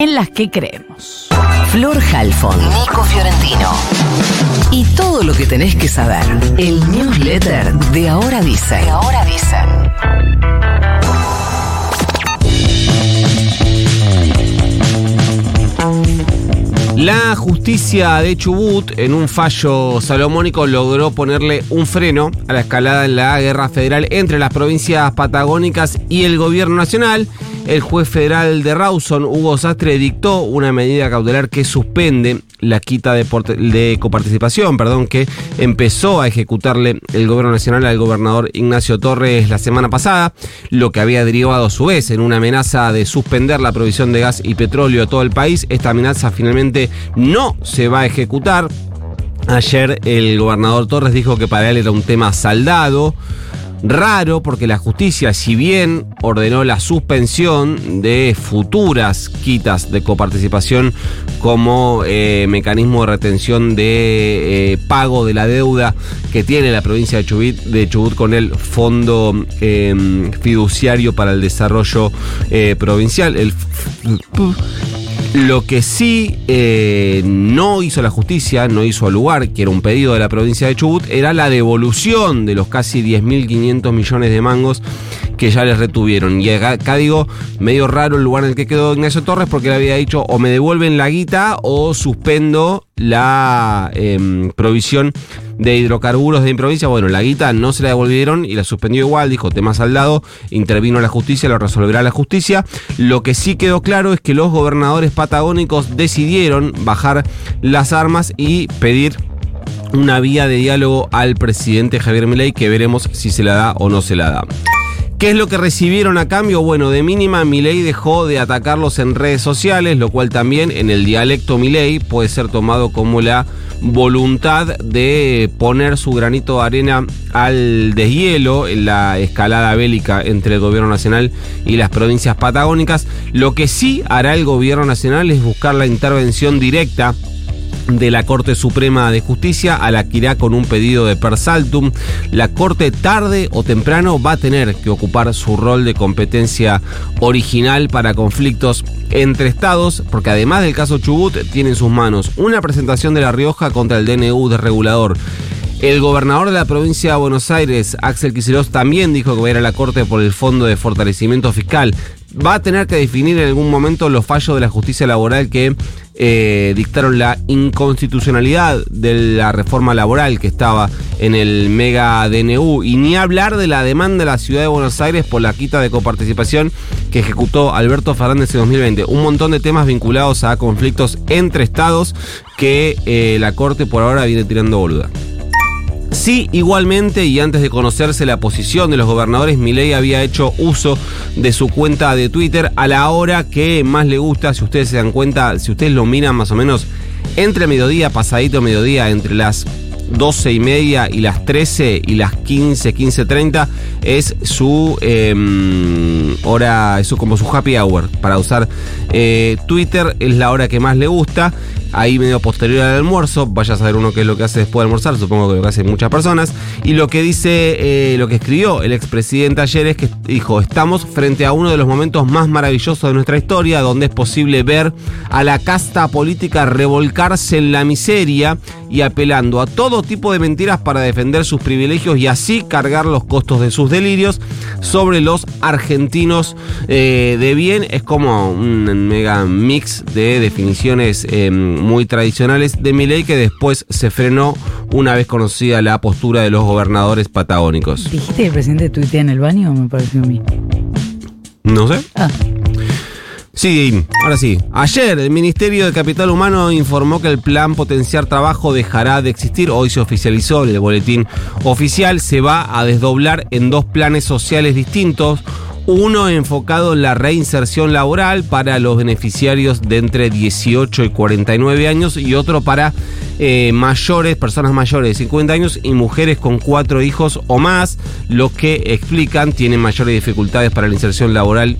en las que creemos. Flor Halfon, Nico Fiorentino. Y todo lo que tenés que saber. El newsletter de Ahora Dice. De Ahora Dice. La justicia de Chubut, en un fallo salomónico, logró ponerle un freno a la escalada en la guerra federal entre las provincias patagónicas y el gobierno nacional. El juez federal de Rawson, Hugo Sastre, dictó una medida cautelar que suspende la quita de, coparticipación, perdón, que empezó a ejecutarle el gobierno nacional al gobernador Ignacio Torres la semana pasada, lo que había derivado a su vez en una amenaza de suspender la provisión de gas y petróleo a todo el país. Esta amenaza finalmente no se va a ejecutar. Ayer el gobernador Torres dijo que para él era un tema saldado. Raro porque la justicia, si bien ordenó la suspensión de futuras quitas de coparticipación como eh, mecanismo de retención de eh, pago de la deuda que tiene la provincia de Chubut, con el Fondo eh, Fiduciario para el Desarrollo eh, Provincial, el lo que sí eh, no hizo la justicia, no hizo al lugar, que era un pedido de la provincia de Chubut, era la devolución de los casi 10.500 millones de mangos que ya les retuvieron. Y acá, digo, medio raro el lugar en el que quedó Ignacio Torres porque le había dicho o me devuelven la guita o suspendo la em, provisión de hidrocarburos de mi. Bueno, la guita no se la devolvieron y la suspendió igual, dijo tema saldado, intervino la justicia, lo resolverá la justicia. Lo que sí quedó claro es que los gobernadores patagónicos decidieron bajar las armas y pedir una vía de diálogo al presidente Javier Milei que veremos si se la da o no se la da. ¿Qué es lo que recibieron a cambio? Bueno, de mínima Milei dejó de atacarlos en redes sociales, lo cual también en el dialecto Milei puede ser tomado como la voluntad de poner su granito de arena al deshielo en la escalada bélica entre el gobierno nacional y las provincias patagónicas. Lo que sí hará el gobierno nacional es buscar la intervención directa de la Corte Suprema de Justicia a la que irá con un pedido de persaltum. La Corte tarde o temprano va a tener que ocupar su rol de competencia original para conflictos entre estados, porque además del caso Chubut tiene en sus manos una presentación de La Rioja contra el DNU desregulador. El gobernador de la provincia de Buenos Aires, Axel Kicillof, también dijo que va a ir a la Corte por el Fondo de Fortalecimiento Fiscal. Va a tener que definir en algún momento los fallos de la justicia laboral que eh, dictaron la inconstitucionalidad de la reforma laboral que estaba en el mega DNU. Y ni hablar de la demanda de la ciudad de Buenos Aires por la quita de coparticipación que ejecutó Alberto Fernández en 2020. Un montón de temas vinculados a conflictos entre estados que eh, la Corte por ahora viene tirando boluda. Sí, igualmente, y antes de conocerse la posición de los gobernadores, Milei había hecho uso de su cuenta de Twitter a la hora que más le gusta, si ustedes se dan cuenta, si ustedes lo miran más o menos entre mediodía, pasadito mediodía, entre las 12 y media y las 13 y las 15, 15.30 es su eh, hora, es su, como su happy hour para usar eh, Twitter, es la hora que más le gusta. Ahí medio posterior al almuerzo, vaya a saber uno qué es lo que hace después de almorzar, supongo que lo que hacen muchas personas. Y lo que dice, eh, lo que escribió el expresidente ayer es que dijo, estamos frente a uno de los momentos más maravillosos de nuestra historia, donde es posible ver a la casta política revolcarse en la miseria y apelando a todo tipo de mentiras para defender sus privilegios y así cargar los costos de sus delirios sobre los argentinos eh, de bien. Es como un mega mix de definiciones eh, muy tradicionales de Milei que después se frenó una vez conocida la postura de los gobernadores patagónicos. ¿Dijiste que el presidente tuitea en el baño? Me pareció a mí. No sé. Ah, Sí, ahora sí. Ayer el Ministerio de Capital Humano informó que el plan Potenciar Trabajo dejará de existir. Hoy se oficializó en el boletín oficial. Se va a desdoblar en dos planes sociales distintos. Uno enfocado en la reinserción laboral para los beneficiarios de entre 18 y 49 años y otro para eh, mayores, personas mayores de 50 años y mujeres con cuatro hijos o más, los que explican tienen mayores dificultades para la inserción laboral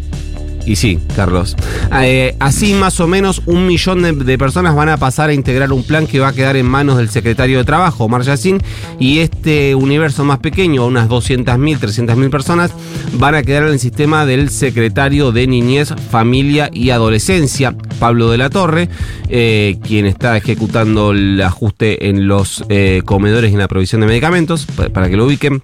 Y sí, Carlos. Eh, así más o menos un millón de, personas van a pasar a integrar un plan que va a quedar en manos del secretario de Trabajo, Omar y este universo más pequeño, unas 200.000, 300.000 personas, van a quedar en el sistema del secretario de Niñez, Familia y Adolescencia, Pablo de la Torre, eh, quien está ejecutando el ajuste en los eh, comedores y en la provisión de medicamentos, pa- para que lo ubiquen.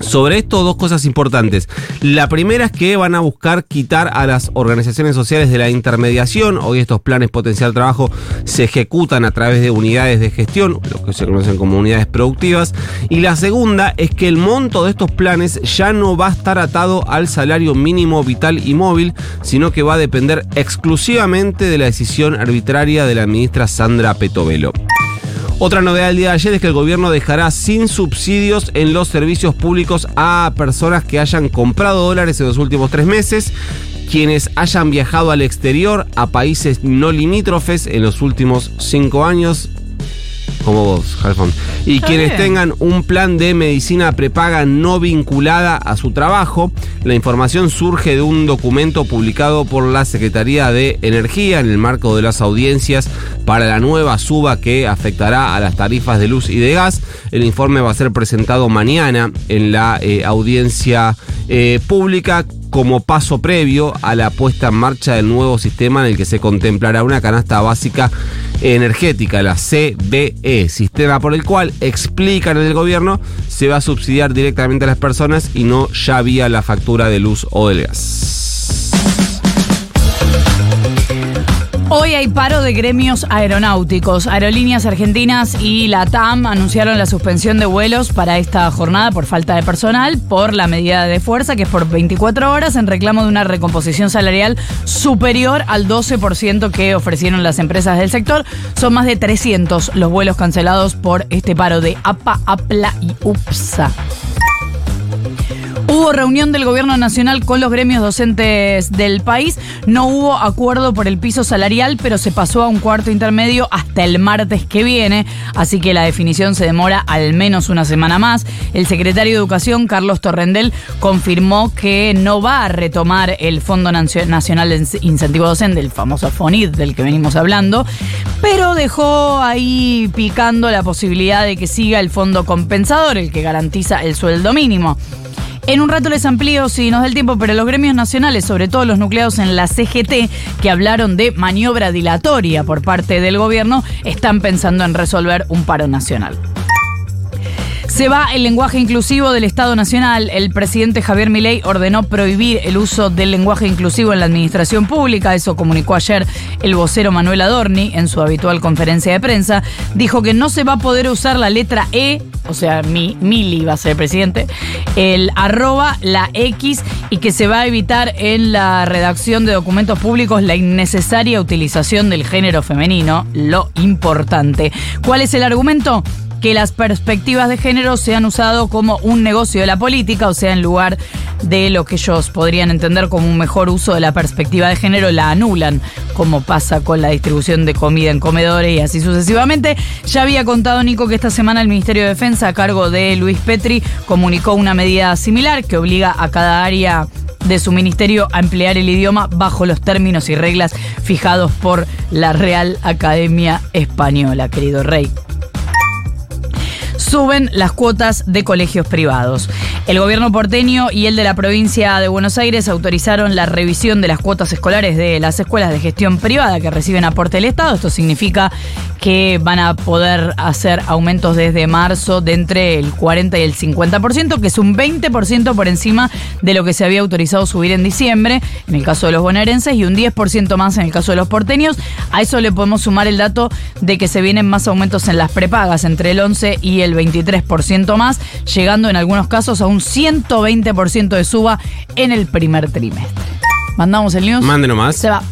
Sobre esto, dos cosas importantes. La primera es que van a buscar quitar a las organizaciones sociales de la intermediación. Hoy estos planes potencial trabajo se ejecutan a través de unidades de gestión, lo que se conocen como unidades productivas. Y la segunda es que el monto de estos planes ya no va a estar atado al salario mínimo vital y móvil, sino que va a depender exclusivamente de la decisión arbitraria de la ministra Sandra Petovelo. Otra novedad del día de ayer es que el gobierno dejará sin subsidios en los servicios públicos a personas que hayan comprado dólares en los últimos tres meses, quienes hayan viajado al exterior a países no limítrofes en los últimos cinco años. Como vos, Jalfón. Y Está quienes bien. tengan un plan de medicina prepaga no vinculada a su trabajo. La información surge de un documento publicado por la Secretaría de Energía en el marco de las audiencias para la nueva suba que afectará a las tarifas de luz y de gas. El informe va a ser presentado mañana en la eh, audiencia eh, pública como paso previo a la puesta en marcha del nuevo sistema en el que se contemplará una canasta básica energética, la CBE, sistema por el cual, explican en el gobierno, se va a subsidiar directamente a las personas y no ya vía la factura de luz o del gas. Hoy hay paro de gremios aeronáuticos. Aerolíneas Argentinas y la TAM anunciaron la suspensión de vuelos para esta jornada por falta de personal, por la medida de fuerza, que es por 24 horas, en reclamo de una recomposición salarial superior al 12% que ofrecieron las empresas del sector. Son más de 300 los vuelos cancelados por este paro de APA, APLA y UPSA. Hubo reunión del gobierno nacional con los gremios docentes del país. No hubo acuerdo por el piso salarial, pero se pasó a un cuarto intermedio hasta el martes que viene. Así que la definición se demora al menos una semana más. El secretario de Educación, Carlos Torrendel, confirmó que no va a retomar el Fondo Nacional de Incentivo Docente, el famoso FONID del que venimos hablando, pero dejó ahí picando la posibilidad de que siga el fondo compensador, el que garantiza el sueldo mínimo. En un rato les amplío si nos da el tiempo, pero los gremios nacionales, sobre todo los nucleados en la CGT, que hablaron de maniobra dilatoria por parte del gobierno, están pensando en resolver un paro nacional. Se va el lenguaje inclusivo del Estado Nacional. El presidente Javier Milei ordenó prohibir el uso del lenguaje inclusivo en la administración pública. Eso comunicó ayer el vocero Manuel Adorni en su habitual conferencia de prensa. Dijo que no se va a poder usar la letra E, o sea, mi, Mili va a ser presidente, el arroba, la X y que se va a evitar en la redacción de documentos públicos la innecesaria utilización del género femenino, lo importante. ¿Cuál es el argumento? que las perspectivas de género se han usado como un negocio de la política, o sea, en lugar de lo que ellos podrían entender como un mejor uso de la perspectiva de género, la anulan, como pasa con la distribución de comida en comedores y así sucesivamente. Ya había contado Nico que esta semana el Ministerio de Defensa, a cargo de Luis Petri, comunicó una medida similar que obliga a cada área de su ministerio a emplear el idioma bajo los términos y reglas fijados por la Real Academia Española, querido Rey suben las cuotas de colegios privados. El gobierno porteño y el de la provincia de Buenos Aires autorizaron la revisión de las cuotas escolares de las escuelas de gestión privada que reciben aporte del Estado. Esto significa que van a poder hacer aumentos desde marzo de entre el 40 y el 50%, que es un 20% por encima de lo que se había autorizado subir en diciembre, en el caso de los bonaerenses, y un 10% más en el caso de los porteños. A eso le podemos sumar el dato de que se vienen más aumentos en las prepagas, entre el 11 y el 23% más, llegando en algunos casos a un 120% de suba en el primer trimestre. Mandamos el news. Mande nomás. Se va.